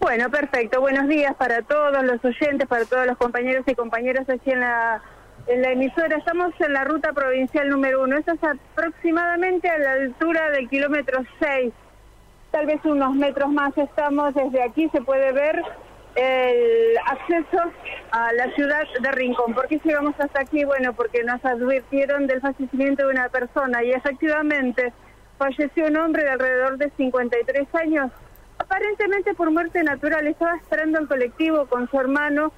Bueno, perfecto. Buenos días para todos los oyentes, para todos los compañeros y compañeras aquí en la, emisora. Estamos en la ruta provincial número uno. Esa es aproximadamente a la altura del kilómetro 6. Tal vez unos metros más estamos. Desde aquí se puede ver el acceso a la ciudad de Rincón. ¿Por qué llegamos hasta aquí? Bueno, porque nos advirtieron del fallecimiento de una persona y efectivamente falleció un hombre de alrededor de 53 años, aparentemente por muerte natural. Estaba esperando el colectivo con su hermano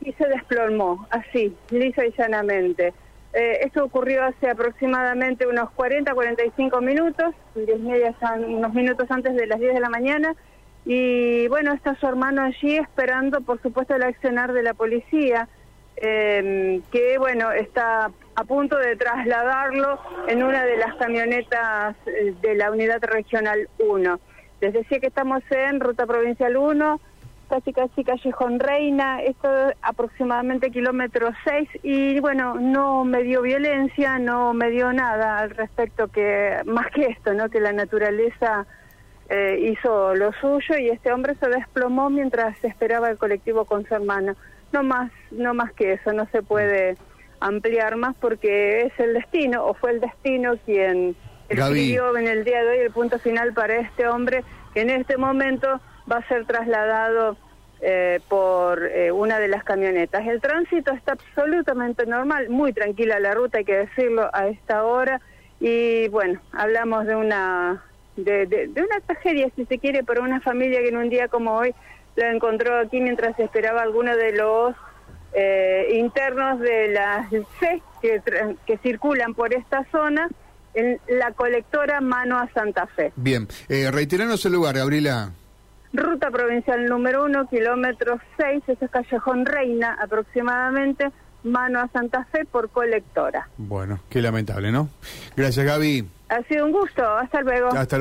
y se desplomó, así, lisa y llanamente. Eh, esto ocurrió hace aproximadamente unos 40, 45 minutos, 10 media, unos minutos antes de las 10 de la mañana. Y bueno, está su hermano allí esperando, por supuesto, el accionar de la policía, eh, que bueno, está a punto de trasladarlo en una de las camionetas eh, de la unidad regional 1. Les decía que estamos en ruta provincial 1, casi casi callejón Reina, esto aproximadamente kilómetro 6 y bueno, no me dio violencia, no me dio nada al respecto que más que esto, ¿no? Que la naturaleza eh, hizo lo suyo y este hombre se desplomó mientras esperaba el colectivo con su hermano. No más, no más que eso, no se puede ampliar más porque es el destino o fue el destino quien escribió en el día de hoy el punto final para este hombre que en este momento va a ser trasladado eh, por eh, una de las camionetas. El tránsito está absolutamente normal, muy tranquila la ruta, hay que decirlo a esta hora. Y bueno, hablamos de una de, de, una tragedia, si se quiere, para una familia que en un día como hoy la encontró aquí mientras esperaba alguno de los eh, internos de las C que, que circulan por esta zona en la colectora Mano a Santa Fe. Bien, eh, reiteranos el lugar, Gabriela. Ruta provincial número uno, kilómetro 6, ese es Callejón Reina aproximadamente, Mano a Santa Fe por colectora. Bueno, qué lamentable, ¿no? Gracias, Gaby. Ha sido un gusto, hasta luego. Hasta